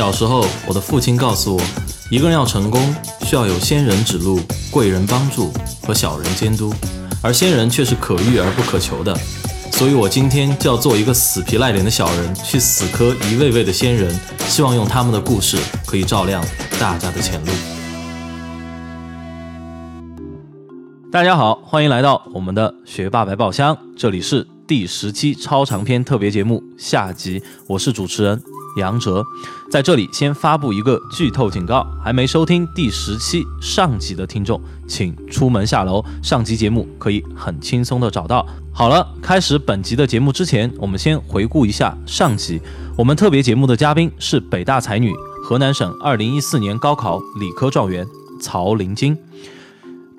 小时候，我的父亲告诉我，一个人要成功，需要有仙人指路、贵人帮助和小人监督，而仙人却是可遇而不可求的。所以我今天就要做一个死皮赖脸的小人，去死磕一位位的仙人，希望用他们的故事可以照亮大家的前路。大家好，欢迎来到我们的学霸百宝箱，这里是第十期超长篇特别节目下集，我是主持人杨哲，在这里先发布一个剧透警告，还没收听第十期上集的听众，请出门下楼，上集节目可以很轻松的找到。好了，开始本集的节目之前，我们先回顾一下上集，我们特别节目的嘉宾是北大才女、河南省2014年高考理科状元曹林金。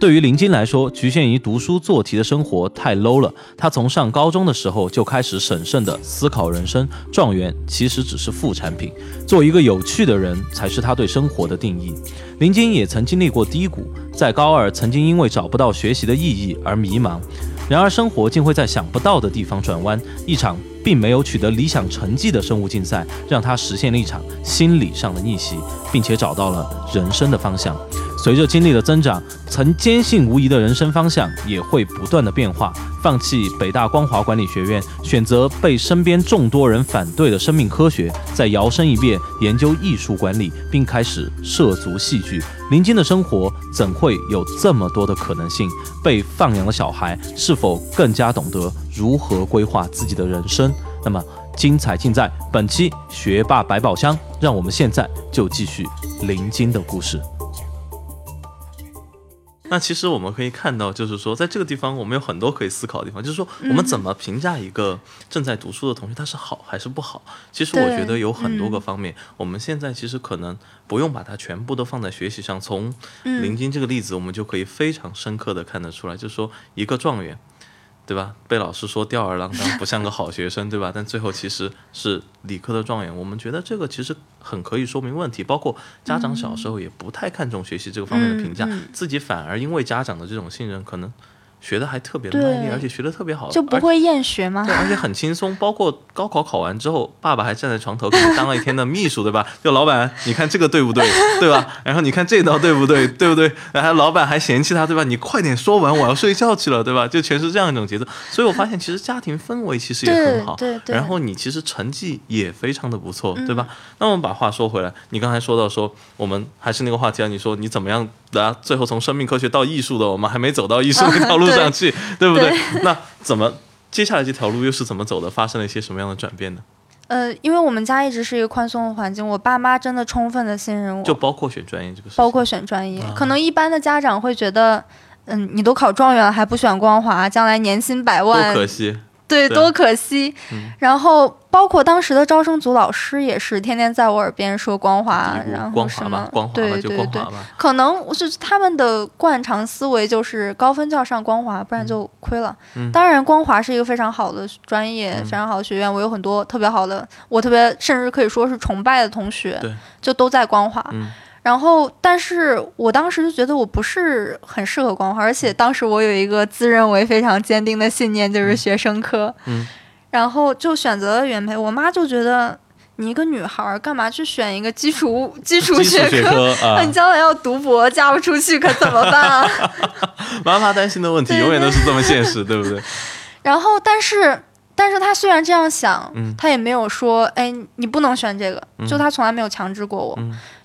对于林金来说，局限于读书做题的生活太 low 了。他从上高中的时候就开始审慎地思考人生，状元其实只是副产品，做一个有趣的人才是他对生活的定义。林金也曾经历过低谷，在高二曾经因为找不到学习的意义而迷茫，然而生活竟会在想不到的地方转弯。一场并没有取得理想成绩的生物竞赛，让他实现了一场心理上的逆袭，并且找到了人生的方向。随着经历的增长，曾坚信无疑的人生方向也会不断的变化。放弃北大光华管理学院，选择被身边众多人反对的生命科学，再摇身一变研究艺术管理，并开始涉足戏剧。林金的生活怎会有这么多的可能性？被放养的小孩是否更加懂得如何规划自己的人生？那么精彩尽在本期学霸百宝箱。让我们现在就继续林金的故事。那其实我们可以看到，就是说，在这个地方，我们有很多可以思考的地方。就是说，我们怎么评价一个正在读书的同学，他是好还是不好？其实我觉得有很多个方面。我们现在其实可能不用把它全部都放在学习上。从林金这个例子，我们就可以非常深刻的看得出来，就是说，一个状元。对吧？被老师说吊儿郎当，不像个好学生，对吧？但最后其实是理科的状元。我们觉得这个其实很可以说明问题，包括家长小时候也不太看重学习这个方面的评价，自己反而因为家长的这种信任，可能。学的还特别卖力，而且学的特别好，就不会厌学吗？对，而且很轻松。包括高考考完之后，爸爸还站在床头给你当了一天的秘书，对吧？就老板，你看这个对不对？对吧？然后你看这道对不对？对不对？然后老板还嫌弃他，对吧？你快点说完，我要睡觉去了，对吧？就全是这样一种节奏。所以我发现，其实家庭氛围其实也很好。对对。然后你其实成绩也非常的不错，对吧？那我们把话说回来，你刚才说到说，我们还是那个话题啊，你说你怎么样？的最后从生命科学到艺术的，我们还没走到艺术那条路上去，对不对？那怎么接下来这条路又是怎么走的？发生了一些什么样的转变呢？呃，因为我们家一直是一个宽松的环境，我爸妈真的充分的信任我，就包括选专业这个事，包括选专业，可能一般的家长会觉得，嗯，你都考状元了还不选光华，将来年薪百万，多可惜。对，多可惜。然后包括当时的招生组老师也是天天在我耳边说光华，然后什么，对对对，可能是他们的惯常思维就是高分就要上光华，不然就亏了。当然，光华是一个非常好的专业，非常好的学院，我有很多特别好的，我特别甚至可以说是崇拜的同学，就都在光华。然后，但是我当时就觉得我不是很适合光华，而且当时我有一个自认为非常坚定的信念，就是学生科。嗯，然后就选择了原配。我妈就觉得你一个女孩干嘛去选一个基础 基础学科？那 你将来要读博嫁不出去可怎么办啊？妈妈担心的问题永远都是这么现实，对不对？然后，但是，但是他虽然这样想，他也没有说，哎，你不能选这个，就他从来没有强制过我。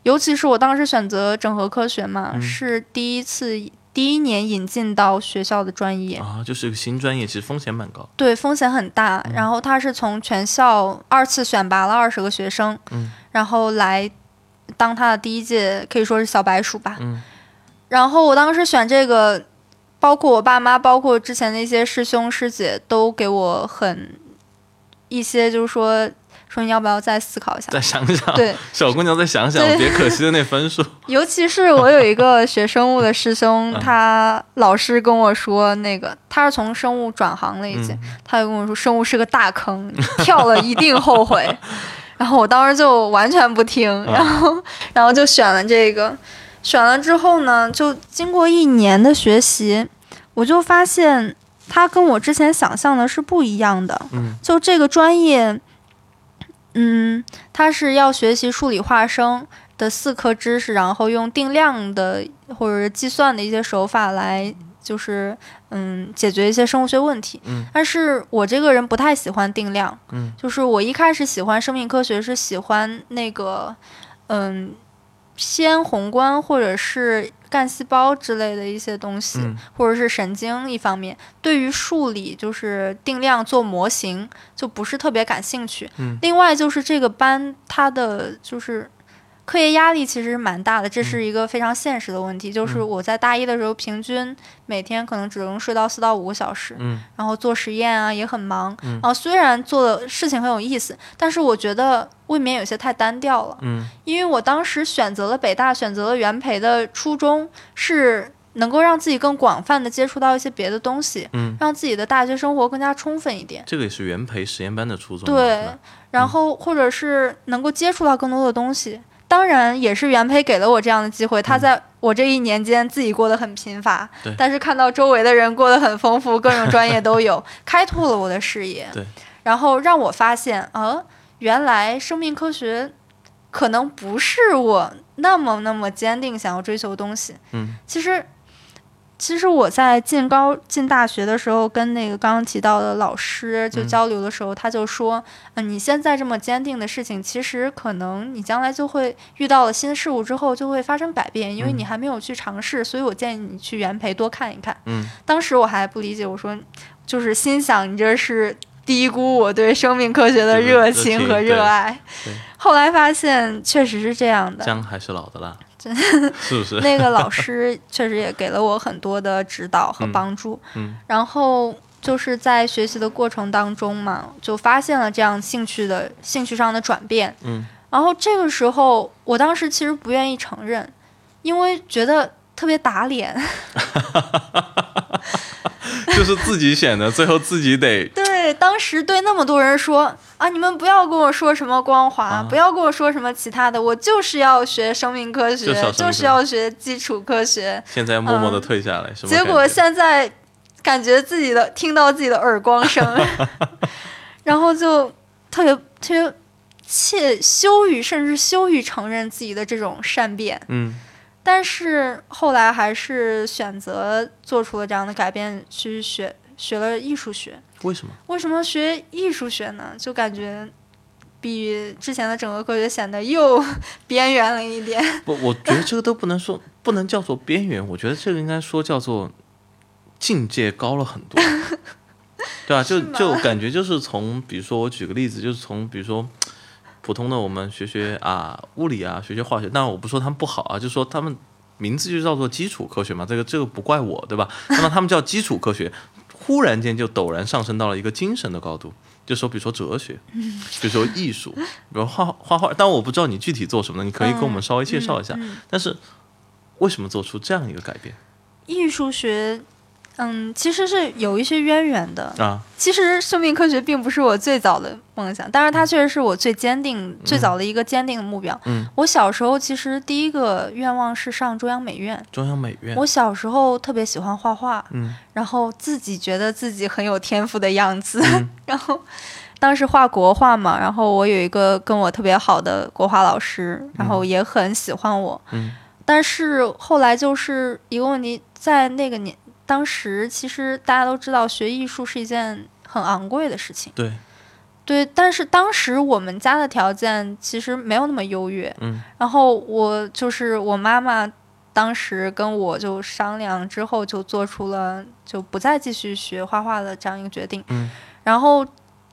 尤其是我当时选择整合科学嘛，是第一次第一年引进到学校的专业啊，就是个新专业，其实风险蛮高。对，风险很大。然后他是从全校二次选拔了二十个学生，嗯，然后来当他的第一届，可以说是小白鼠吧。嗯。然后我当时选这个，包括我爸妈，包括之前的一些师兄师姐，都给我很一些，就是说。说你要不要再思考一下？再想想。对，小姑娘再想想，别可惜的那分数。尤其是我有一个学生物的师兄，他老师跟我说，那个他是从生物转行了，已经，他就跟我说，生物是个大坑，跳了一定后悔。然后我当时就完全不听，然后然后就选了这个。选了之后呢，就经过一年的学习，我就发现它跟我之前想象的是不一样的。嗯，就这个专业。嗯，它是要学习数理化生的四科知识，然后用定量的或者计算的一些手法来。就是嗯，解决一些生物学问题。嗯，但是我这个人不太喜欢定量。嗯，就是我一开始喜欢生命科学是喜欢那个嗯，偏宏观或者是干细胞之类的一些东西，或者是神经一方面。对于数理就是定量做模型就不是特别感兴趣。嗯，另外就是这个班它的就是。课业压力其实蛮大的，这是一个非常现实的问题。就是我在大一的时候，平均每天可能只能睡到四到五个小时，嗯，然后做实验啊也很忙，然后虽然做的事情很有意思，但是我觉得未免有些太单调了，嗯，因为我当时选择了北大，选择了元培的初衷是能够让自己更广泛的接触到一些别的东西，嗯，让自己的大学生活更加充分一点。这个也是原培实验班的初衷，对，然后或者是能够接触到更多的东西。当然也是原配给了我这样的机会，他在我这一年间自己过得很贫乏，但是看到周围的人过得很丰富，各种专业都有，开拓了我的视野，然后让我发现，呃，原来生命科学可能不是我那么那么坚定想要追求的东西，嗯，其实。其实我在进高进大学的时候，跟那个刚刚提到的老师就交流的时候，他就说：“嗯，你现在这么坚定的事情，其实可能你将来就会遇到了新事物之后就会发生改变，因为你还没有去尝试。所以我建议你去原培多看一看。”嗯，当时我还不理解，我说：“就是心想你这是低估我对生命科学的热情和热爱。”后来发现确实是这样的。姜还是老的辣。是不是？那个老师 确实也给了我很多的指导和帮助。嗯，然后就是在学习的过程当中嘛，就发现了这样兴趣的兴趣上的转变。嗯，然后这个时候，我当时其实不愿意承认，因为觉得特别打脸。就是自己选的，最后自己得。对，当时对那么多人说啊，你们不要跟我说什么光华，不要跟我说什么其他的，我就是要学生命科学，就是要学基础科学。现在默默的退下来，结果现在感觉自己的听到自己的耳光声，然后就特别特别怯羞于，甚至羞于承认自己的这种善变。嗯。但是后来还是选择做出了这样的改变，去学学了艺术学。为什么？为什么学艺术学呢？就感觉比之前的整个科学显得又边缘了一点。不，我觉得这个都不能说，不能叫做边缘。我觉得这个应该说叫做境界高了很多，对吧？就就感觉就是从，比如说我举个例子，就是从比如说。普通的我们学学啊物理啊学学化学，当然我不说他们不好啊，就说他们名字就叫做基础科学嘛，这个这个不怪我对吧？那么他们叫基础科学，忽然间就陡然上升到了一个精神的高度，就说比如说哲学，比如说艺术，比如画画画，但我不知道你具体做什么的，你可以跟我们稍微介绍一下。但是为什么做出这样一个改变？艺术学。嗯，其实是有一些渊源的啊。其实生命科学并不是我最早的梦想，但是它确实是我最坚定、最早的一个坚定的目标。嗯，我小时候其实第一个愿望是上中央美院。中央美院。我小时候特别喜欢画画，嗯，然后自己觉得自己很有天赋的样子，然后当时画国画嘛，然后我有一个跟我特别好的国画老师，然后也很喜欢我，嗯，但是后来就是一个问题，在那个年。当时其实大家都知道，学艺术是一件很昂贵的事情。对，对，但是当时我们家的条件其实没有那么优越。嗯。然后我就是我妈妈，当时跟我就商量之后，就做出了就不再继续学画画的这样一个决定。嗯。然后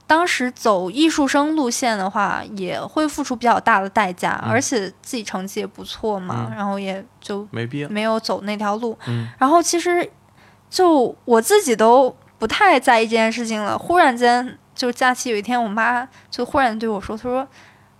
当时走艺术生路线的话，也会付出比较大的代价，而且自己成绩也不错嘛，然后也就没必要没有走那条路。嗯。然后其实。就我自己都不太在意这件事情了。忽然间，就假期有一天，我妈就忽然对我说：“她说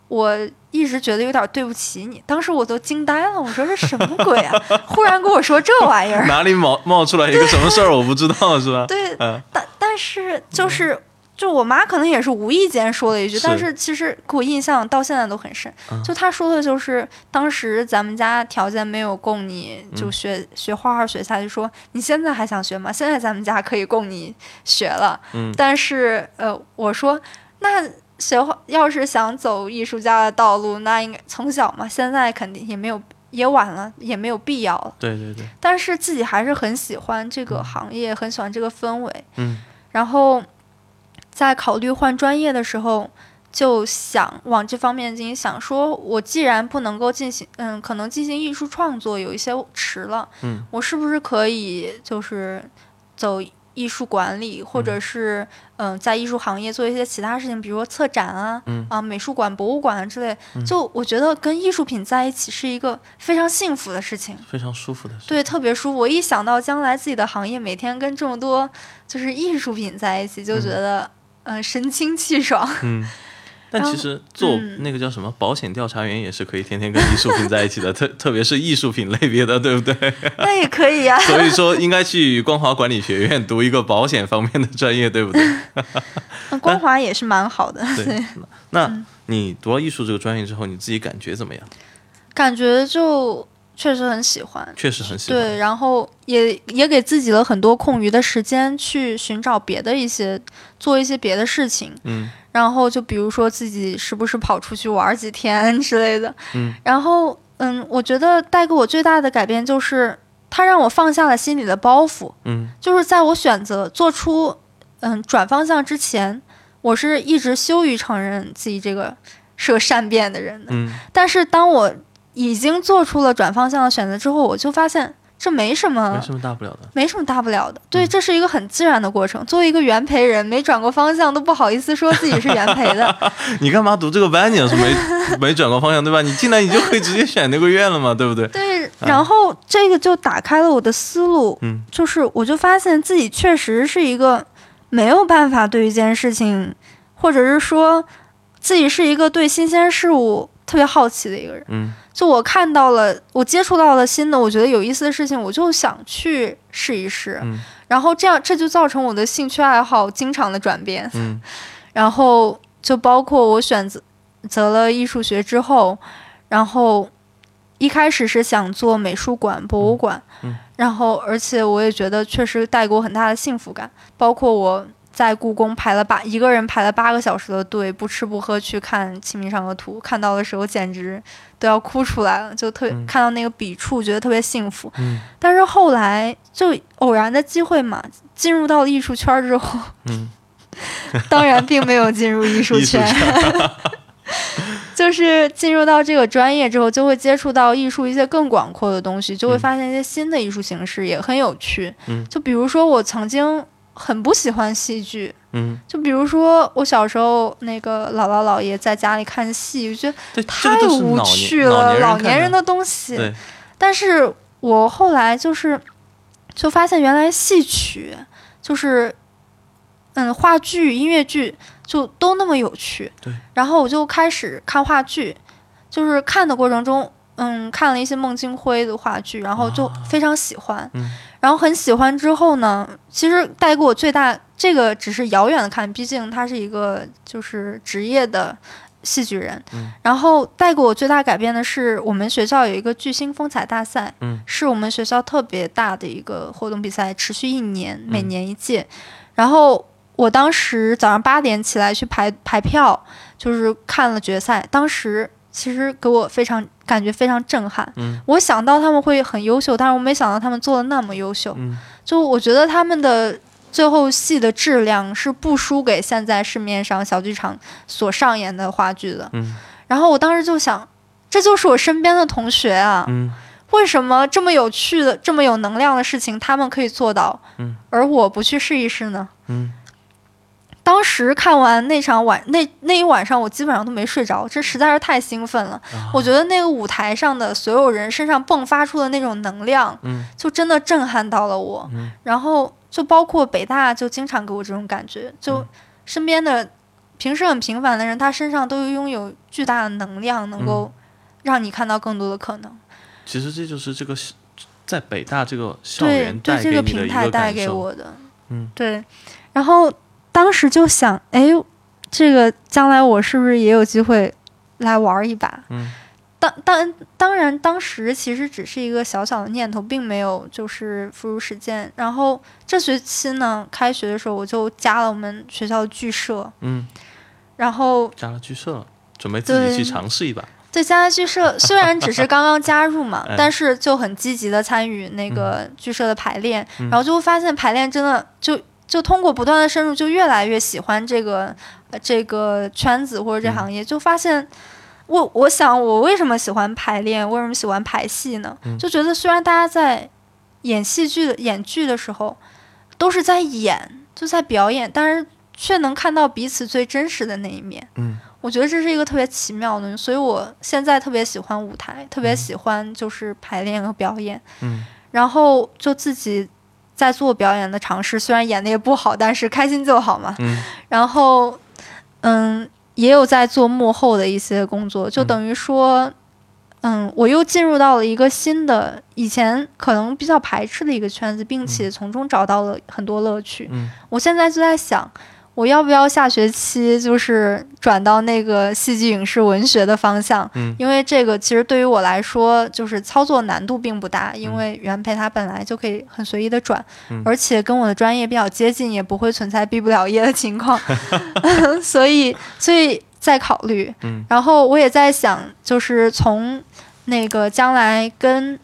我一直觉得有点对不起你。”当时我都惊呆了，我说：“这什么鬼啊？” 忽然跟我说这玩意儿，哪里冒冒出来一个什么事儿？我不知道，是吧？对，但但是就是。就我妈可能也是无意间说了一句，但是其实给我印象到现在都很深。就她说的就是当时咱们家条件没有供你就学学画画学下去，说你现在还想学吗？现在咱们家可以供你学了。但是呃，我说那学画要是想走艺术家的道路，那应该从小嘛。现在肯定也没有，也晚了，也没有必要了。对对对。但是自己还是很喜欢这个行业，很喜欢这个氛围。嗯。然后，在考虑换专业的时候，就想往这方面进行想。说我既然不能够进行，嗯，可能进行艺术创作有一些迟了。嗯。我是不是可以就是走？艺术管理，或者是嗯，在艺术行业做一些其他事情，比如说策展啊，啊，美术馆、博物馆啊之类。就我觉得跟艺术品在一起是一个非常幸福的事情，非常舒服的。对，特别舒服。我一想到将来自己的行业每天跟这么多就是艺术品在一起，就觉得嗯，神清气爽。嗯。但其实做那个叫什么保险调查员也是可以天天跟艺术品在一起的，特特别是艺术品类别的，对不对？那也可以呀。所以说应该去光华管理学院读一个保险方面的专业，对不对？光华也是蛮好的。对。那你读了艺术这个专业之后，你自己感觉怎么样？感觉就确实很喜欢，确实很喜欢。对，然后也也给自己了很多空余的时间去寻找别的一些做一些别的事情。嗯。然后就比如说自己时不时跑出去玩几天之类的，嗯，然后嗯，我觉得带给我最大的改变就是，它让我放下了心里的包袱，嗯，就是在我选择做出嗯转方向之前，我是一直羞于承认自己这个是个善变的人的，嗯，但是当我已经做出了转方向的选择之后，我就发现。这没什么，没什么大不了的，没什么大不了的。对，这是一个很自然的过程。作为一个原培人，没转过方向都不好意思说自己是原培的。你干嘛读这个班？你要是没 没转过方向，对吧？你进来你就可以直接选那个院了嘛，对不对？对。然后这个就打开了我的思路，嗯，就是我就发现自己确实是一个没有办法对一件事情，或者是说自己是一个对新鲜事物特别好奇的一个人，嗯。就我看到了，我接触到了新的，我觉得有意思的事情，我就想去试一试。嗯，然后这样这就造成我的兴趣爱好经常的转变。嗯，然后就包括我选择择了艺术学之后，然后一开始是想做美术馆、博物馆。嗯，然后而且我也觉得确实带给我很大的幸福感，包括我。在故宫排了八一个人排了八个小时的队，不吃不喝去看《清明上河图》，看到的时候简直都要哭出来了，就特别看到那个笔触，觉得特别幸福。嗯，但是后来就偶然的机会嘛，进入到了艺术圈之后，嗯，当然并没有进入艺术圈，就是进入到这个专业之后，就会接触到艺术一些更广阔的东西，就会发现一些新的艺术形式也很有趣。嗯，就比如说我曾经。很不喜欢戏剧，嗯，就比如说我小时候那个姥姥姥爷在家里看戏，我觉得太无趣了，老年人的东西。但是我后来就是就发现，原来戏曲就是嗯，话剧、音乐剧就都那么有趣。对。然后我就开始看话剧，就是看的过程中，嗯，看了一些孟京辉的话剧，然后就非常喜欢。嗯。然后很喜欢之后呢，其实带给我最大这个只是遥远的看，毕竟他是一个就是职业的戏剧人。嗯。然后带给我最大改变的是，我们学校有一个巨星风采大赛，嗯，是我们学校特别大的一个活动比赛，持续一年，每年一届。然后我当时早上八点起来去排排票，就是看了决赛。当时其实给我非常。感觉非常震撼。嗯，我想到他们会很优秀，但是我没想到他们做的那么优秀。嗯，就我觉得他们的最后戏的质量是不输给现在市面上小剧场所上演的话剧的。嗯，然后我当时就想，这就是我身边的同学啊。嗯，为什么这么有趣的、这么有能量的事情他们可以做到？嗯，而我不去试一试呢？嗯。当时看完那场晚那那一晚上，我基本上都没睡着，这实在是太兴奋了。我觉得那个舞台上的所有人身上迸发出的那种能量，嗯，就真的震撼到了我。然后就包括北大，就经常给我这种感觉，就身边的平时很平凡的人，他身上都拥有巨大的能量，能够让你看到更多的可能。其实这就是这个在北大这个校园对对这个平台带给我的，嗯，对，然后。当时就想，哎，这个将来我是不是也有机会来玩一把？嗯，当当当然，当时其实只是一个小小的念头，并没有就是付诸实践。然后这学期呢，开学的时候我就加了我们学校的剧社，嗯，然后加了剧社，准备自己去尝试一把。对，加了剧社，虽然只是刚刚加入嘛，但是就很积极的参与那个剧社的排练，然后就会发现排练真的就就通过不断的深入，就越来越喜欢这个这个圈子或者这行业，就发现我我想我为什么喜欢排练，为什么喜欢排戏呢？就觉得虽然大家在演戏剧的演剧的时候都是在演，就在表演，但是却能看到彼此最真实的那一面。嗯。我觉得这是一个特别奇妙的，所以我现在特别喜欢舞台，特别喜欢就是排练和表演。嗯，然后就自己在做表演的尝试，虽然演的也不好，但是开心就好嘛。嗯，然后嗯，也有在做幕后的一些工作，就等于说，嗯，我又进入到了一个新的以前可能比较排斥的一个圈子，并且从中找到了很多乐趣。嗯，我现在就在想。我要不要下学期就是转到那个戏剧影视文学的方向？嗯，因为这个其实对于我来说，就是操作难度并不大，因为原配它本来就可以很随意的转，而且跟我的专业比较接近，也不会存在毕不了业的情况，所以，所以在考虑。嗯，然后我也在想，就是从那个将来跟。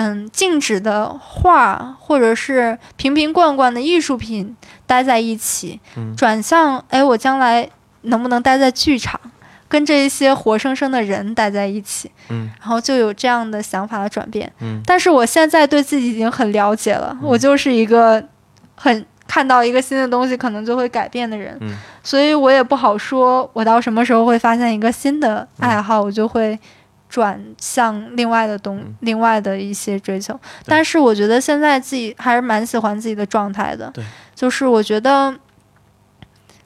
嗯，静止的画或者是瓶瓶罐罐的艺术品待在一起，转向哎，我将来能不能待在剧场，跟这一些活生生的人待在一起？嗯，然后就有这样的想法的转变。嗯，但是我现在对自己已经很了解了，我就是一个很看到一个新的东西可能就会改变的人。嗯，所以我也不好说，我到什么时候会发现一个新的爱好，我就会。转向另外的东，另外的一些追求，但是我觉得现在自己还是蛮喜欢自己的状态的。对，就是我觉得，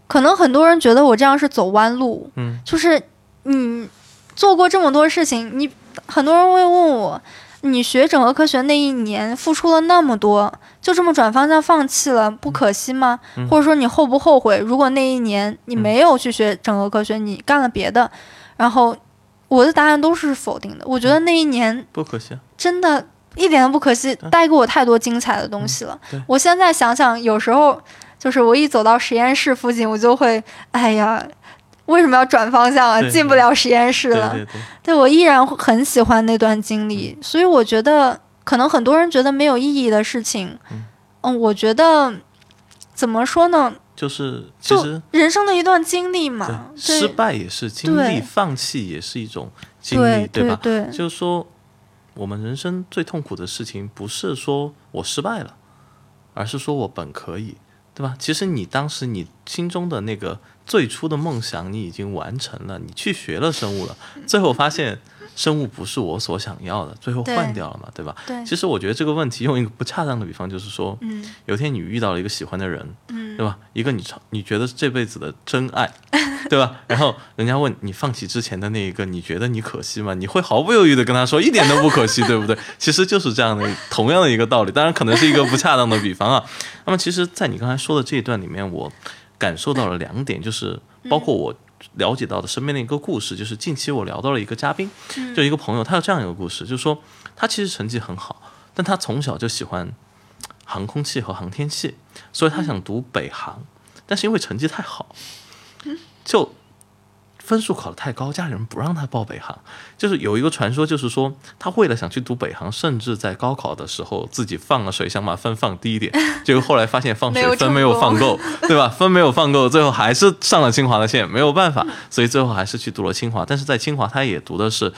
可能很多人觉得我这样是走弯路。嗯，就是你做过这么多事情，你很多人会问我，你学整合科学那一年付出了那么多，就这么转方向放弃了，不可惜吗？或者说你后不后悔？如果那一年你没有去学整合科学，你干了别的，然后。我的答案都是否定的。我觉得那一年不可惜，真的一点都不可惜，带给我太多精彩的东西了。我现在想想，有时候就是我一走到实验室附近，我就会，哎呀，为什么要转方向啊？进不了实验室了。对我依然很喜欢那段经历，所以我觉得可能很多人觉得没有意义的事情，嗯，我觉得怎么说呢？就是其实人生的一段经历嘛，失败也是经历，放弃也是一种经历，对吧？对，就是说，我们人生最痛苦的事情不是说我失败了，而是说我本可以，对吧？其实你当时你心中的那个最初的梦想，你已经完成了，你去学了生物了，最后发现。生物不是我所想要的，最后换掉了嘛，对吧？对。其实我觉得这个问题用一个不恰当的比方，就是说，嗯，有天你遇到了一个喜欢的人，嗯，对吧？一个你长你觉得这辈子的真爱，对吧？然后人家问你放弃之前的那一个，你觉得你可惜吗？你会毫不犹豫的跟他说一点都不可惜，对不对？其实就是这样的同样的一个道理，当然可能是一个不恰当的比方啊。那么其实，在你刚才说的这一段里面，我感受到了两点，就是包括我。了解到的身边的一个故事，就是近期我聊到了一个嘉宾，就一个朋友，他有这样一个故事，就是说他其实成绩很好，但他从小就喜欢航空器和航天器，所以他想读北航，但是因为成绩太好，就。分数考得太高，家里人不让他报北航。就是有一个传说，就是说他为了想去读北航，甚至在高考的时候自己放了水，想把分放低一点。结果后来发现放水分没有放够，对吧？分没有放够，最后还是上了清华的线，没有办法，所以最后还是去读了清华。但是在清华，他也读的是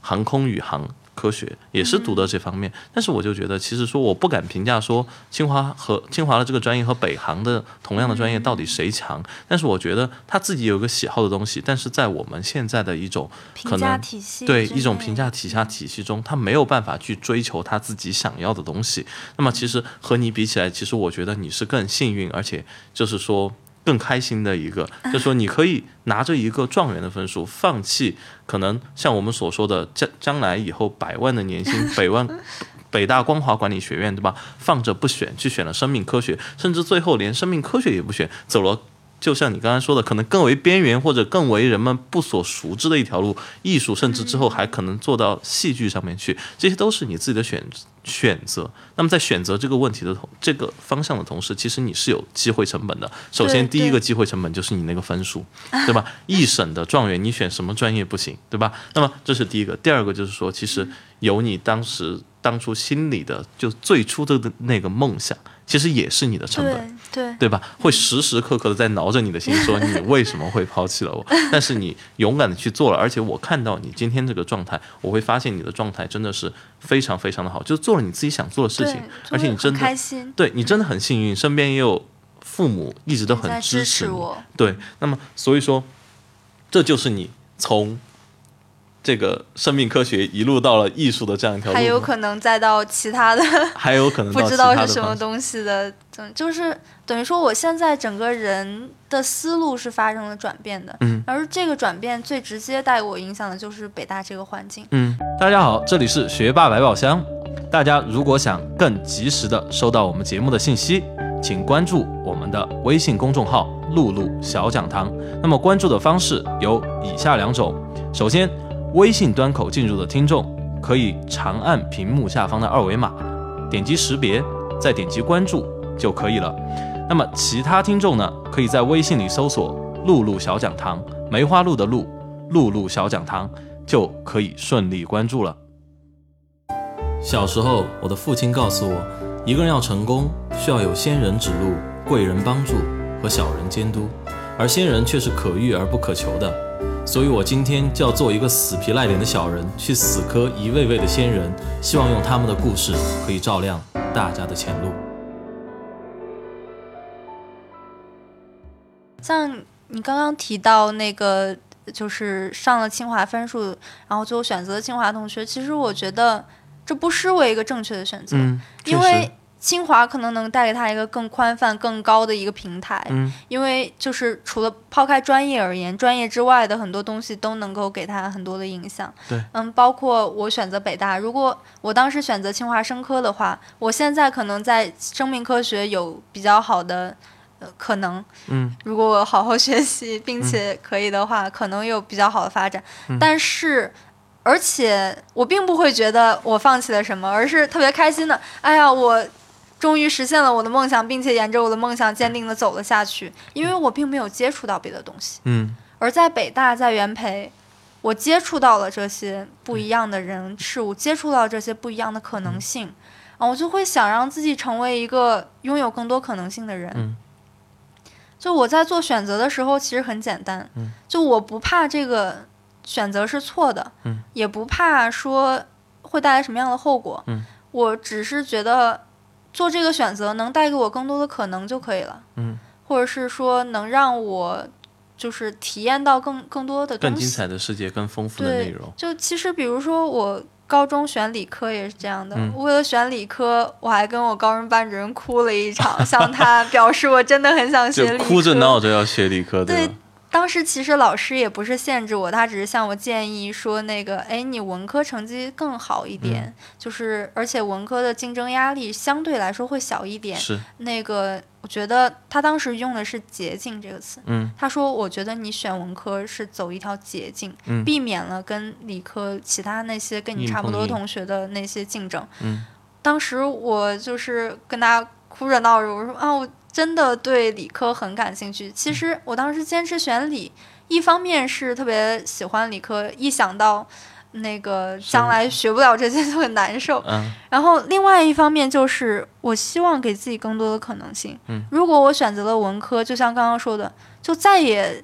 航空宇航。科学也是读的这方面，但是我就觉得，其实说我不敢评价说清华和清华的这个专业和北航的同样的专业到底谁强，但是我觉得他自己有一个喜好的东西，但是在我们现在的一种可能对一种评价体下体系中，他没有办法去追求他自己想要的东西。那么其实和你比起来，其实我觉得你是更幸运，而且就是说。更开心的一个，就是说你可以拿着一个状元的分数，放弃可能像我们所说的将将来以后百万的年薪，百万北大光华管理学院，对吧？放着不选，去选了生命科学，甚至最后连生命科学也不选，走了就像你刚才说的，可能更为边缘或者更为人们不所熟知的一条路，艺术甚至之后还可能做到戏剧上面去，这些都是你自己的选选择。那么在选择这个问题的同这个方向的同时，其实你是有机会成本的。首先，第一个机会成本就是你那个分数，对吧？一审的状元，你选什么专业不行，对吧？那么这是第一个。第二个就是说，其实有你当时当初心里的就最初的那个梦想。其实也是你的成本，对对吧？会时时刻刻的在挠着你的心，说你为什么会抛弃了我？但是你勇敢的去做了，而且我看到你今天这个状态，我会发现你的状态真的是非常非常的好，就做了你自己想做的事情，而且你真的开心，对你真的很幸运，身边也有父母一直都很支持我。对，那么所以说，这就是你从。这个生命科学一路到了艺术的这样一条路，还有可能再到其他的，还有可能不知道是什么东西的，就是等于说我现在整个人的思路是发生了转变的，嗯，而这个转变最直接带给我影响的就是北大这个环境，嗯，大家好，这里是学霸百宝箱，大家如果想更及时的收到我们节目的信息，请关注我们的微信公众号“露露小讲堂”，那么关注的方式有以下两种，首先。微信端口进入的听众可以长按屏幕下方的二维码，点击识别，再点击关注就可以了。那么其他听众呢，可以在微信里搜索“露露小讲堂”，梅花鹿的鹿，露露小讲堂，就可以顺利关注了。小时候，我的父亲告诉我，一个人要成功，需要有仙人指路、贵人帮助和小人监督，而仙人却是可遇而不可求的。所以，我今天就要做一个死皮赖脸的小人，去死磕一位位的仙人，希望用他们的故事可以照亮大家的前路。像你刚刚提到那个，就是上了清华分数，然后最后选择了清华同学，其实我觉得这不失为一个正确的选择，因为。清华可能能带给他一个更宽泛、更高的一个平台，嗯，因为就是除了抛开专业而言，专业之外的很多东西都能够给他很多的影响，对，嗯，包括我选择北大，如果我当时选择清华生科的话，我现在可能在生命科学有比较好的呃可能，嗯，如果我好好学习并且可以的话，可能有比较好的发展，但是而且我并不会觉得我放弃了什么，而是特别开心的，哎呀，我。终于实现了我的梦想，并且沿着我的梦想坚定的走了下去。因为我并没有接触到别的东西，嗯，而在北大，在元培，我接触到了这些不一样的人事物，接触到这些不一样的可能性，啊，我就会想让自己成为一个拥有更多可能性的人。就我在做选择的时候，其实很简单，就我不怕这个选择是错的，也不怕说会带来什么样的后果，我只是觉得。做这个选择能带给我更多的可能就可以了，嗯，或者是说能让我就是体验到更更多的更精彩的世界、更丰富的内容。就其实比如说我高中选理科也是这样的，为了选理科，我还跟我高中班主任哭了一场，向他表示我真的很想学理科，哭着闹着要学理科，对。当时其实老师也不是限制我，他只是向我建议说，那个，哎，你文科成绩更好一点，就是而且文科的竞争压力相对来说会小一点。是那个，我觉得他当时用的是“捷径”这个词。嗯，他说，我觉得你选文科是走一条捷径，避免了跟理科其他那些跟你差不多同学的那些竞争。嗯，当时我就是跟他哭着闹着，我说啊，我。真的对理科很感兴趣。其实我当时坚持选理，一方面是特别喜欢理科，一想到那个将来学不了这些就很难受。嗯。然后另外一方面就是我希望给自己更多的可能性。嗯。如果我选择了文科，就像刚刚说的，就再也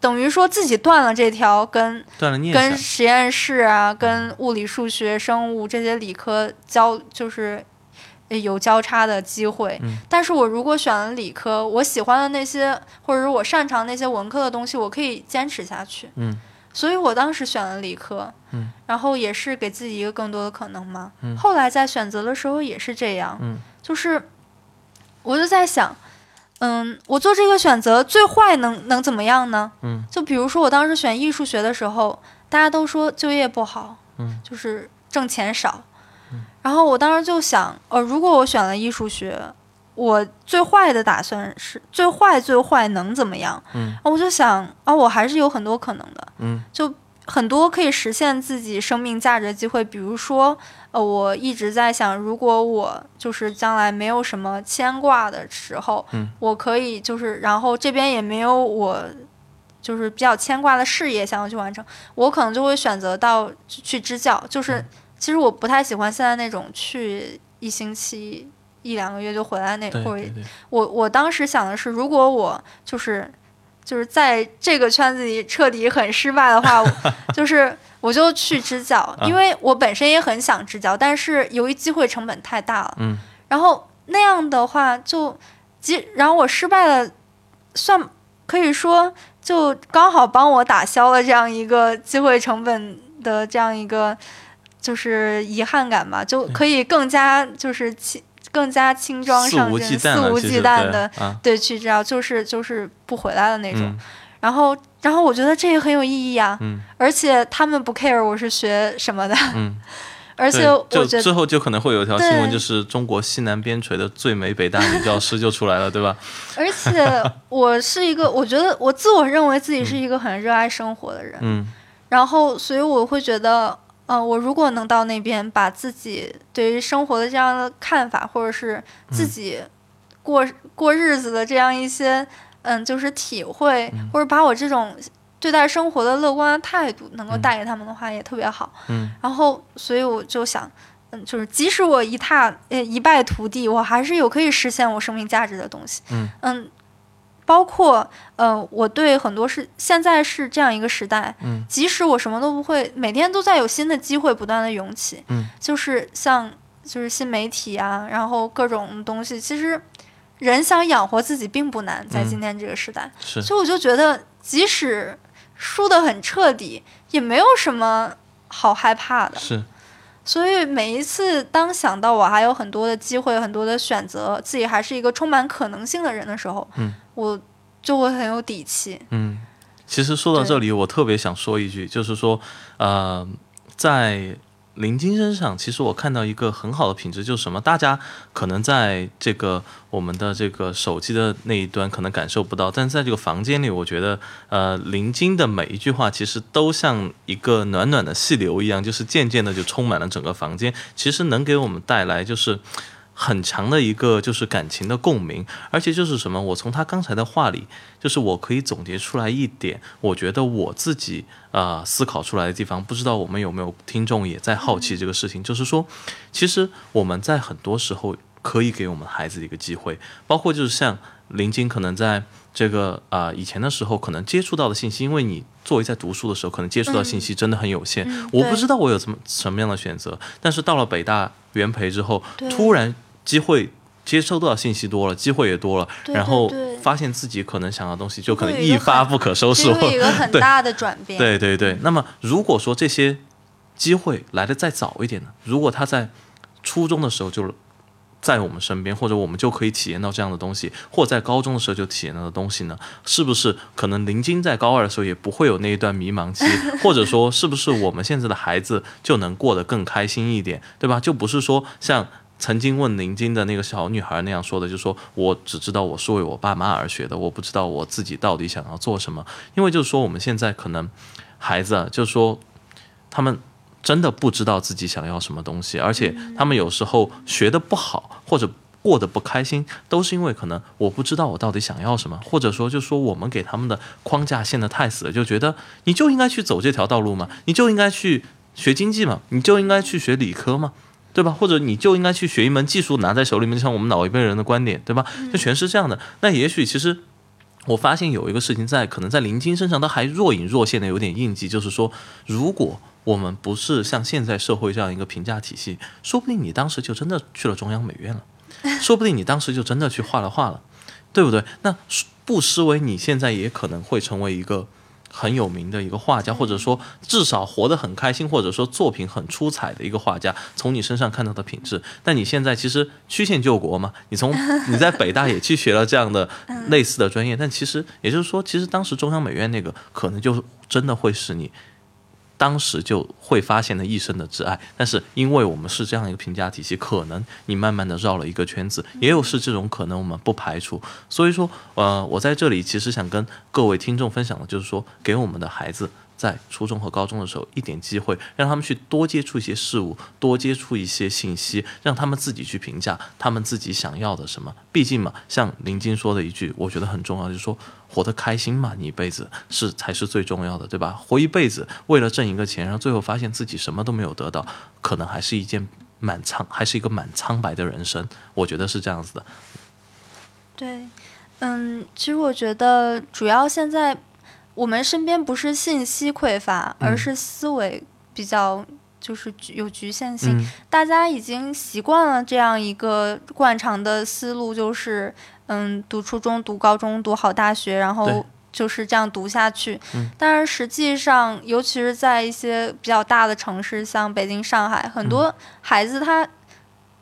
等于说自己断了这条跟跟实验室啊、跟物理、数学、生物这些理科交就是。有交叉的机会，但是我如果选了理科，我喜欢的那些或者是我擅长那些文科的东西，我可以坚持下去。嗯，所以我当时选了理科，嗯，然后也是给自己一个更多的可能嘛。嗯，后来在选择的时候也是这样，嗯，就是我就在想，嗯，我做这个选择最坏能能怎么样呢？嗯，就比如说我当时选艺术学的时候，大家都说就业不好，嗯，就是挣钱少。然后我当时就想，呃，如果我选了艺术学，我最坏的打算是最坏最坏能怎么样？嗯，我就想啊，我还是有很多可能的。嗯，就很多可以实现自己生命价值的机会，比如说，呃，我一直在想，如果我就是将来没有什么牵挂的时候，嗯，我可以就是，然后这边也没有我就是比较牵挂的事业想要去完成，我可能就会选择到去支教。就是其实我不太喜欢现在那种去一星期。一两个月就回来那会，我我当时想的是，如果我就是就是在这个圈子里彻底很失败的话，就是我就去支教，因为我本身也很想支教，但是由于机会成本太大了，嗯，然后那样的话就，即然后我失败了，算可以说就刚好帮我打消了这样一个机会成本的这样一个就是遗憾感吧，就可以更加就是轻更加轻装上阵、肆无忌惮的，对，去这样就是就是不回来的那种。然后，然后我觉得这也很有意义啊。嗯，而且他们不 care 我是学什么的。嗯，而且我觉得之后就可能会有一条新闻，就是中国西南边陲的最美北大女教师就出来了，对吧？而且我是一个，我觉得我自我认为自己是一个很热爱生活的人。嗯，然后所以我会觉得。嗯，我如果能到那边，把自己对于生活的这样的看法，或者是自己过过日子的这样一些，嗯，就是体会，或者把我这种对待生活的乐观的态度，能够带给他们的话，也特别好。嗯，然后，所以我就想，嗯，就是即使我一踏呃一败涂地，我还是有可以实现我生命价值的东西。嗯嗯。包括，呃，我对很多事，现在是这样一个时代，嗯，即使我什么都不会，每天都在有新的机会不断的涌起，嗯，就是像就是新媒体啊，然后各种东西，其实人想养活自己并不难，在今天这个时代，是，所以我就觉得，即使输得很彻底，也没有什么好害怕的，是，所以每一次当想到我还有很多的机会，很多的选择，自己还是一个充满可能性的人的时候，嗯。我就会很有底气。嗯，其实说到这里，我特别想说一句，就是说，呃，在林金身上，其实我看到一个很好的品质，就是什么？大家可能在这个我们的这个手机的那一端可能感受不到，但在这个房间里，我觉得，呃，林金的每一句话其实都像一个暖暖的细流一样，就是渐渐的就充满了整个房间。其实能给我们带来就是。很强的一个就是感情的共鸣，而且就是什么，我从他刚才的话里，就是我可以总结出来一点，我觉得我自己啊思考出来的地方，不知道我们有没有听众也在好奇这个事情，就是说，其实我们在很多时候可以给我们孩子一个机会，包括就是像林晶可能在这个啊以前的时候，可能接触到的信息，因为你作为在读书的时候，可能接触到信息真的很有限，我不知道我有什么什么样的选择，但是到了北大元培之后，突然。机会接收到信息多了，机会也多了，然后发现自己可能想要东西就可能一发不可收拾，会有一个很大的转变。对对对。那么如果说这些机会来的再早一点呢？如果他在初中的时候就在我们身边，或者我们就可以体验到这样的东西，或在高中的时候就体验到的东西呢？是不是可能林晶在高二的时候也不会有那一段迷茫期？或者说，是不是我们现在的孩子就能过得更开心一点？对吧？就不是说像。曾经问林晶的那个小女孩那样说的，就说我只知道我是为我爸妈而学的，我不知道我自己到底想要做什么。因为就是说我们现在可能孩子啊，就是说他们真的不知道自己想要什么东西，而且他们有时候学的不好或者过得不开心，都是因为可能我不知道我到底想要什么，或者说就说我们给他们的框架限得太死了，就觉得你就应该去走这条道路嘛，你就应该去学经济嘛，你就应该去学理科嘛。对吧？或者你就应该去学一门技术，拿在手里面，像我们老一辈人的观点，对吧？就全是这样的。那也许其实我发现有一个事情在，可能在林晶身上，他还若隐若现的有点印记，就是说，如果我们不是像现在社会这样一个评价体系，说不定你当时就真的去了中央美院了，说不定你当时就真的去画了画了，对不对？那不失为你现在也可能会成为一个。很有名的一个画家，或者说至少活得很开心，或者说作品很出彩的一个画家，从你身上看到的品质。但你现在其实曲线救国嘛，你从 你在北大也去学了这样的类似的专业，但其实也就是说，其实当时中央美院那个可能就真的会使你。当时就会发现的一生的挚爱。但是因为我们是这样一个评价体系，可能你慢慢的绕了一个圈子，也有是这种可能，我们不排除。所以说，呃，我在这里其实想跟各位听众分享的就是说，给我们的孩子。在初中和高中的时候，一点机会让他们去多接触一些事物，多接触一些信息，让他们自己去评价他们自己想要的什么。毕竟嘛，像林晶说的一句，我觉得很重要，就是说活得开心嘛，你一辈子是才是最重要的，对吧？活一辈子为了挣一个钱，然后最后发现自己什么都没有得到，可能还是一件蛮苍，还是一个蛮苍白的人生。我觉得是这样子的。对，嗯，其实我觉得主要现在。我们身边不是信息匮乏，而是思维比较就是有局限性。大家已经习惯了这样一个惯常的思路，就是嗯，读初中、读高中、读好大学，然后就是这样读下去。但是实际上，尤其是在一些比较大的城市，像北京、上海，很多孩子他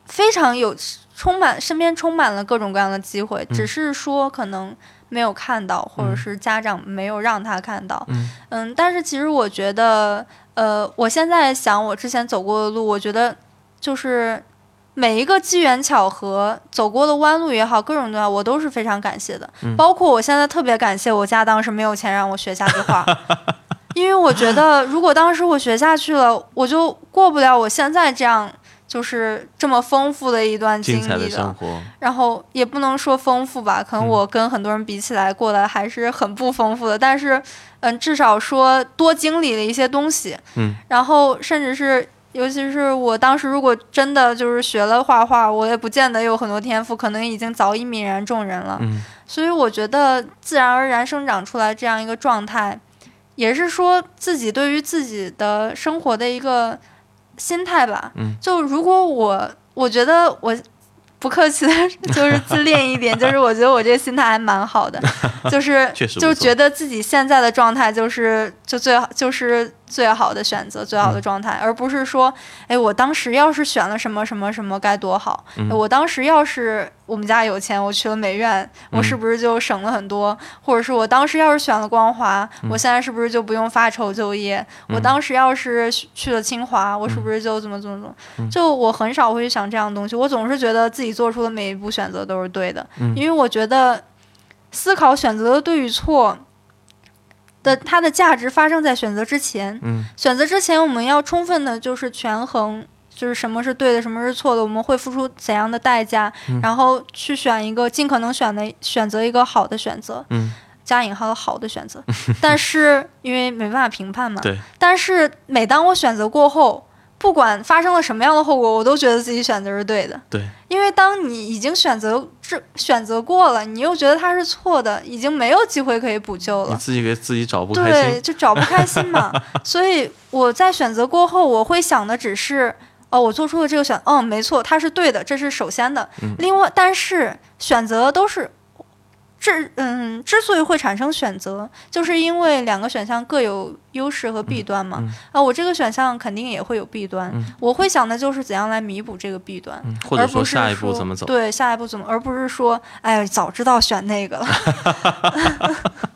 非常有充满身边充满了各种各样的机会，只是说可能。没有看到，或者是家长没有让他看到，嗯，但是其实我觉得，呃，我现在想我之前走过的路，我觉得就是每一个机缘巧合走过的弯路也好，各种各样，我都是非常感谢的。包括我现在特别感谢我家当时没有钱让我学下句话，因为我觉得如果当时我学下去了，我就过不了我现在这样。就是这么丰富的一段经历的，然后也不能说丰富吧，可能我跟很多人比起来过得还是很不丰富的。但是，嗯，至少说多经历了一些东西，嗯，然后甚至是，尤其是我当时如果真的就是学了画画，我也不见得有很多天赋，可能已经早已泯然众人了。嗯，所以我觉得自然而然生长出来这样一个状态，也是说自己对于自己的生活的一个。心态吧，就如果我，我觉得我不客气的，就是自恋一点，就是我觉得我这个心态还蛮好的，就是 就觉得自己现在的状态就是就最好就是。最好的选择，最好的状态，而不是说，哎，我当时要是选了什么什么什么该多好。我当时要是我们家有钱，我去了美院，我是不是就省了很多？或者是我当时要是选了光华，我现在是不是就不用发愁就业？我当时要是去了清华，我是不是就怎么怎么怎么？就我很少会去想这样的东西，我总是觉得自己做出的每一步选择都是对的，因为我觉得思考选择的对与错。的它的价值发生在选择之前，嗯，选择之前我们要充分的就是权衡，就是什么是对的，什么是错的，我们会付出怎样的代价，然后去选一个尽可能选的选择一个好的选择，嗯，加引号的好的选择，但是因为没办法评判嘛，对，但是每当我选择过后。不管发生了什么样的后果，我都觉得自己选择是对的。对，因为当你已经选择这选择过了，你又觉得它是错的，已经没有机会可以补救了。你自己给自己找不开心，对，就找不开心嘛。所以我在选择过后，我会想的只是，哦，我做出了这个选，嗯，没错，它是对的，这是首先的。另外，但是选择都是。之嗯，之所以会产生选择，就是因为两个选项各有优势和弊端嘛。啊，我这个选项肯定也会有弊端，我会想的就是怎样来弥补这个弊端，或者说下一步怎么走。对，下一步怎么，而不是说，哎，早知道选那个了。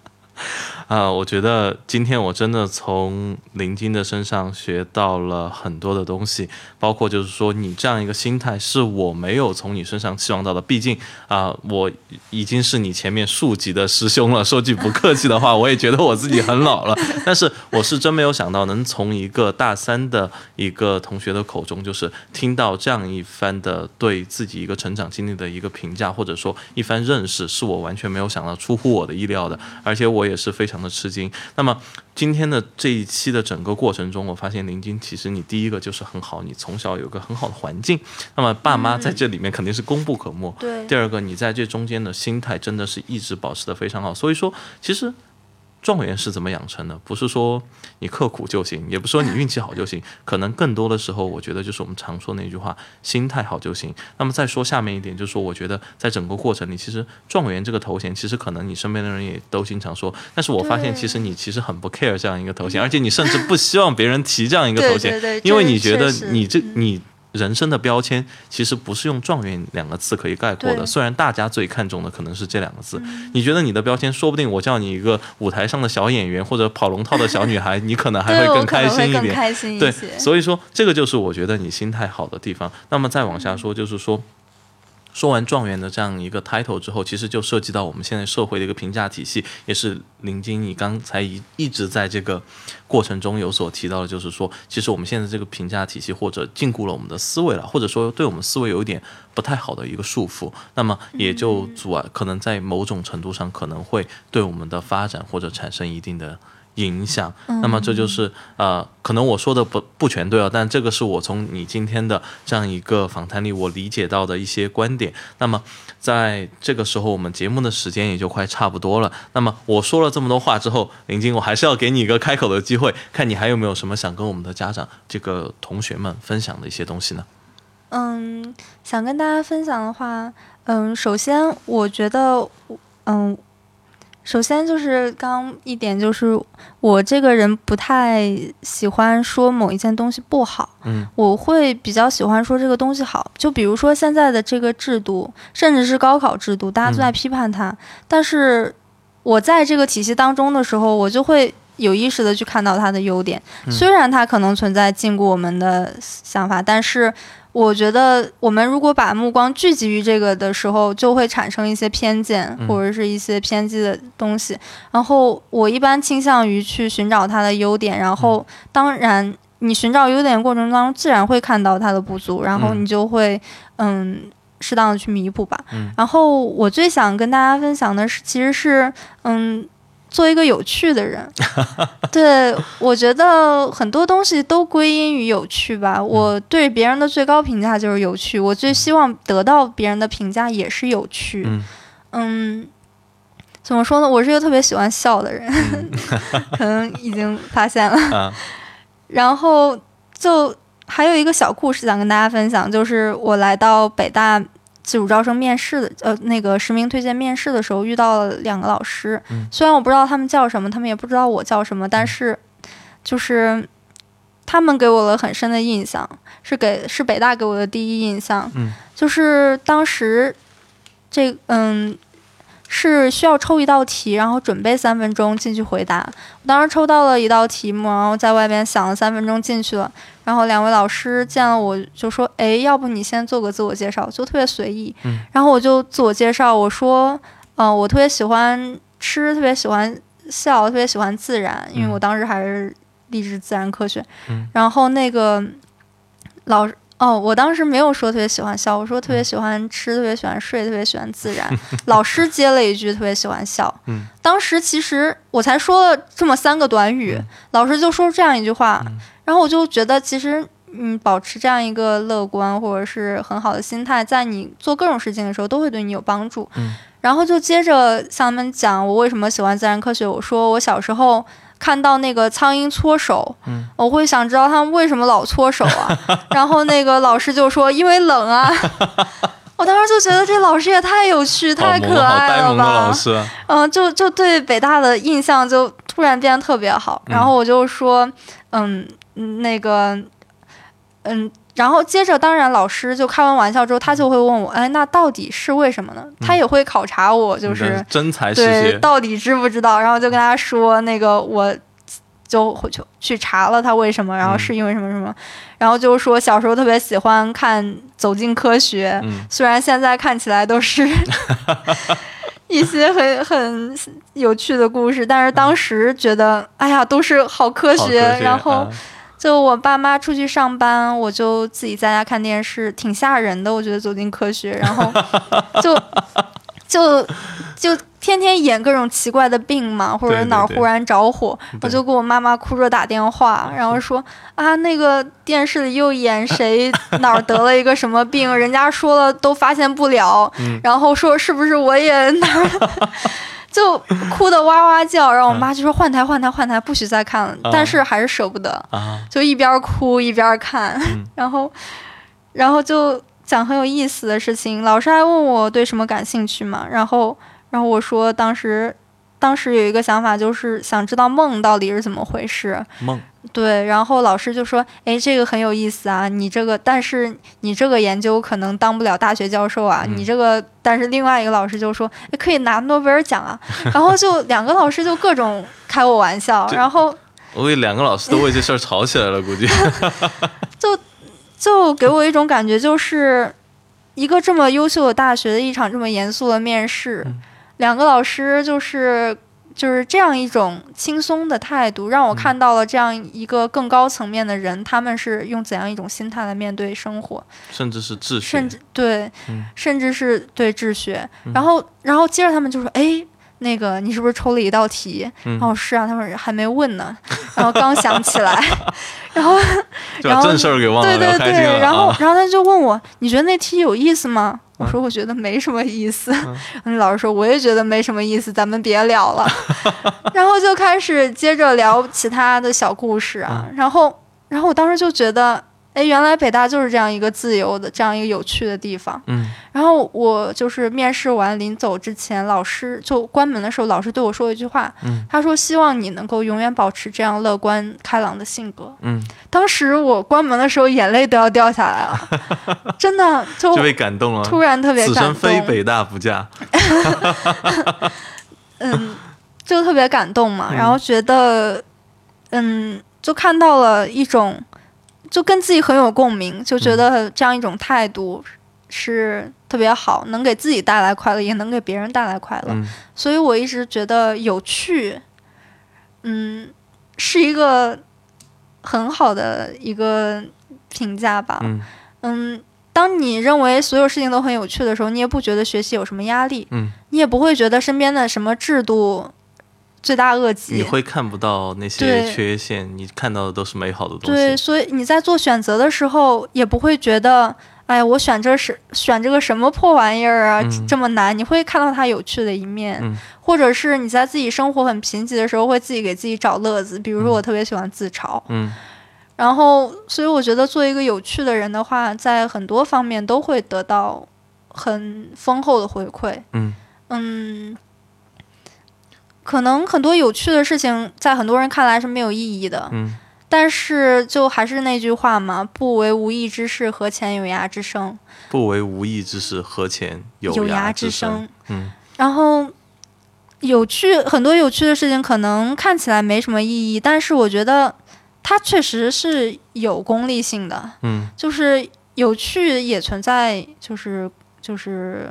啊，我觉得今天我真的从林晶的身上学到了很多的东西，包括就是说你这样一个心态是我没有从你身上期望到的。毕竟啊，我已经是你前面数级的师兄了。说句不客气的话，我也觉得我自己很老了。但是我是真没有想到能从一个大三的一个同学的口中，就是听到这样一番的对自己一个成长经历的一个评价，或者说一番认识，是我完全没有想到、出乎我的意料的。而且我也是非常。的吃惊。那么今天的这一期的整个过程中，我发现林晶其实你第一个就是很好，你从小有个很好的环境，那么爸妈在这里面肯定是功不可没。对。第二个，你在这中间的心态真的是一直保持的非常好。所以说，其实。状元是怎么养成的？不是说你刻苦就行，也不是说你运气好就行，可能更多的时候，我觉得就是我们常说那句话，心态好就行。那么再说下面一点，就是说，我觉得在整个过程里，其实状元这个头衔，其实可能你身边的人也都经常说，但是我发现其实你其实很不 care 这样一个头衔，而且你甚至不希望别人提这样一个头衔，因为你觉得你这你。人生的标签其实不是用状元两个字可以概括的。虽然大家最看重的可能是这两个字，你觉得你的标签，说不定我叫你一个舞台上的小演员或者跑龙套的小女孩，你可能还会更开心一点。对，所以说这个就是我觉得你心态好的地方。那么再往下说，就是说。说完状元的这样一个 title 之后，其实就涉及到我们现在社会的一个评价体系，也是林晶你刚才一一直在这个过程中有所提到的，就是说，其实我们现在这个评价体系或者禁锢了我们的思维了，或者说对我们思维有一点不太好的一个束缚，那么也就阻碍，可能在某种程度上可能会对我们的发展或者产生一定的。影响，那么这就是呃，可能我说的不不全对啊，但这个是我从你今天的这样一个访谈里我理解到的一些观点。那么在这个时候，我们节目的时间也就快差不多了。那么我说了这么多话之后，林晶，我还是要给你一个开口的机会，看你还有没有什么想跟我们的家长、这个同学们分享的一些东西呢？嗯，想跟大家分享的话，嗯，首先我觉得，嗯。首先就是刚一点，就是我这个人不太喜欢说某一件东西不好，嗯，我会比较喜欢说这个东西好。就比如说现在的这个制度，甚至是高考制度，大家都在批判它，但是我在这个体系当中的时候，我就会有意识的去看到它的优点，虽然它可能存在禁锢我们的想法，但是。我觉得我们如果把目光聚集于这个的时候，就会产生一些偏见或者是一些偏激的东西。然后我一般倾向于去寻找它的优点，然后当然你寻找优点过程当中，自然会看到它的不足，然后你就会嗯适当的去弥补吧。然后我最想跟大家分享的是，其实是嗯。做一个有趣的人，对我觉得很多东西都归因于有趣吧。我对别人的最高评价就是有趣，我最希望得到别人的评价也是有趣。嗯，怎么说呢？我是一个特别喜欢笑的人，可能已经发现了。然后就还有一个小故事想跟大家分享，就是我来到北大。自主招生面试的，呃，那个实名推荐面试的时候遇到了两个老师，虽然我不知道他们叫什么，他们也不知道我叫什么，但是就是他们给我了很深的印象，是给是北大给我的第一印象，就是当时这嗯。是需要抽一道题，然后准备三分钟进去回答。我当时抽到了一道题目，然后在外边想了三分钟进去了。然后两位老师见了我就说：“哎，要不你先做个自我介绍？”就特别随意。然后我就自我介绍，我说：“嗯，我特别喜欢吃，特别喜欢笑，特别喜欢自然，因为我当时还是励志自然科学。”然后那个老师。哦，我当时没有说特别喜欢笑，我说特别喜欢吃，特别喜欢睡，特别喜欢自然。老师接了一句特别喜欢笑。嗯，当时其实我才说了这么三个短语，老师就说这样一句话，然后我就觉得其实嗯，保持这样一个乐观或者是很好的心态，在你做各种事情的时候都会对你有帮助。嗯，然后就接着向他们讲我为什么喜欢自然科学，我说我小时候。看到那个苍蝇搓手，我会想知道他们为什么老搓手啊？然后那个老师就说：“因为冷啊。”我当时就觉得这老师也太有趣、太可爱了吧！嗯，就就对北大的印象就突然变得特别好。然后我就说：“嗯，那个，嗯。”然后接着，当然老师就开完玩笑之后，他就会问我，哎，那到底是为什么呢？他也会考察我，就是真才实学，到底知不知道？然后就跟他说，那个我就回去去查了他为什么，然后是因为什么什么，然后就说小时候特别喜欢看《走进科学》，虽然现在看起来都是 一些很很有趣的故事，但是当时觉得，哎呀，都是好科学，然后。就我爸妈出去上班，我就自己在家看电视，挺吓人的。我觉得走进科学，然后 就就就天天演各种奇怪的病嘛，或者哪儿忽然着火，我就给我妈妈哭着打电话，然后说啊，那个电视里又演谁哪儿得了一个什么病，人家说了都发现不了，然后说是不是我也哪儿。就哭的哇哇叫，然后我妈就说换台换台换台，不许再看了。但是还是舍不得，就一边哭一边看，然后，然后就讲很有意思的事情。老师还问我对什么感兴趣嘛，然后，然后我说当时当时有一个想法，就是想知道梦到底是怎么回事。梦。对，然后老师就说：“哎，这个很有意思啊，你这个，但是你这个研究可能当不了大学教授啊，你这个，但是另外一个老师就说，可以拿诺贝尔奖啊。”然后就两个老师就各种开我玩笑，然后我为两个老师都为这事儿吵起来了，估计。就就给我一种感觉，就是一个这么优秀的大学的一场这么严肃的面试。两个老师就是就是这样一种轻松的态度，让我看到了这样一个更高层面的人，他们是用怎样一种心态来面对生活，甚至是治学，甚至对，甚至是对治学。然后，然后接着他们就说：“哎，那个你是不是抽了一道题？”然后，是啊，他们还没问呢，然后刚想起来，然后，然后正事儿给忘了，对对对，然后，然后他就问我：“你觉得那题有意思吗？”我说我觉得没什么意思，那 老师说我也觉得没什么意思，咱们别聊了，然后就开始接着聊其他的小故事啊，然后，然后我当时就觉得。哎，原来北大就是这样一个自由的、这样一个有趣的地方。嗯，然后我就是面试完临走之前，老师就关门的时候，老师对我说一句话，嗯，他说希望你能够永远保持这样乐观开朗的性格。嗯，当时我关门的时候，眼泪都要掉下来了，真的就就被感动了，突然特别感动。此生非北大不嫁。嗯，就特别感动嘛，然后觉得，嗯，就看到了一种。就跟自己很有共鸣，就觉得这样一种态度是特别好，能给自己带来快乐，也能给别人带来快乐。所以我一直觉得有趣，嗯，是一个很好的一个评价吧。嗯，当你认为所有事情都很有趣的时候，你也不觉得学习有什么压力。嗯，你也不会觉得身边的什么制度。罪大恶极，你会看不到那些缺陷，你看到的都是美好的东西。对，所以你在做选择的时候，也不会觉得，哎，我选这是选这个什么破玩意儿啊，这么难。你会看到它有趣的一面，或者是你在自己生活很贫瘠的时候，会自己给自己找乐子。比如说，我特别喜欢自嘲，嗯，然后，所以我觉得做一个有趣的人的话，在很多方面都会得到很丰厚的回馈。嗯嗯。可能很多有趣的事情，在很多人看来是没有意义的。嗯，但是就还是那句话嘛，不为无益之事，何前有涯之生？不为无益之事，何前有涯之生？嗯，然后有趣很多有趣的事情，可能看起来没什么意义，但是我觉得它确实是有功利性的。嗯，就是有趣也存在，就是就是。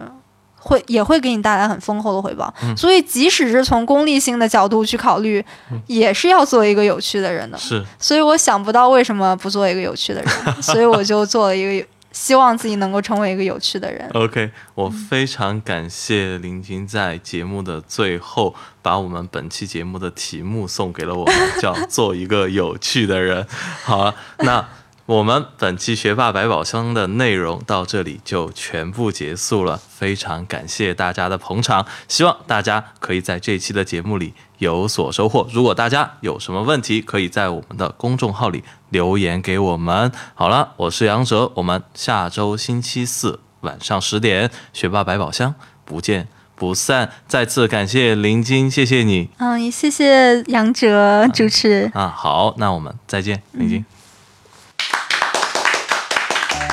会也会给你带来很丰厚的回报，所以即使是从功利性的角度去考虑，也是要做一个有趣的人的。是，所以我想不到为什么不做一个有趣的人，所以我就做了一个，希望自己能够成为一个有趣的人。OK，我非常感谢林晶在节目的最后把我们本期节目的题目送给了我们，叫做一个有趣的人。好了，那。我们本期学霸百宝箱的内容到这里就全部结束了，非常感谢大家的捧场，希望大家可以在这期的节目里有所收获。如果大家有什么问题，可以在我们的公众号里留言给我们。好了，我是杨哲，我们下周星期四晚上十点学霸百宝箱不见不散。再次感谢林晶，谢谢你。嗯，也谢谢杨哲主持。啊，好，那我们再见，林晶。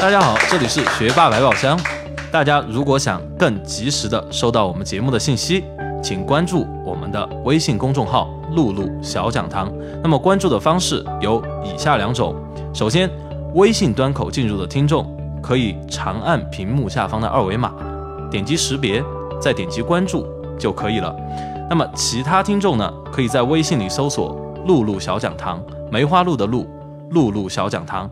大家好，这里是学霸百宝箱。大家如果想更及时的收到我们节目的信息，请关注我们的微信公众号“露露小讲堂”。那么关注的方式有以下两种：首先，微信端口进入的听众可以长按屏幕下方的二维码，点击识别，再点击关注就可以了。那么其他听众呢，可以在微信里搜索“露露小讲堂”，梅花鹿的鹿，露露小讲堂。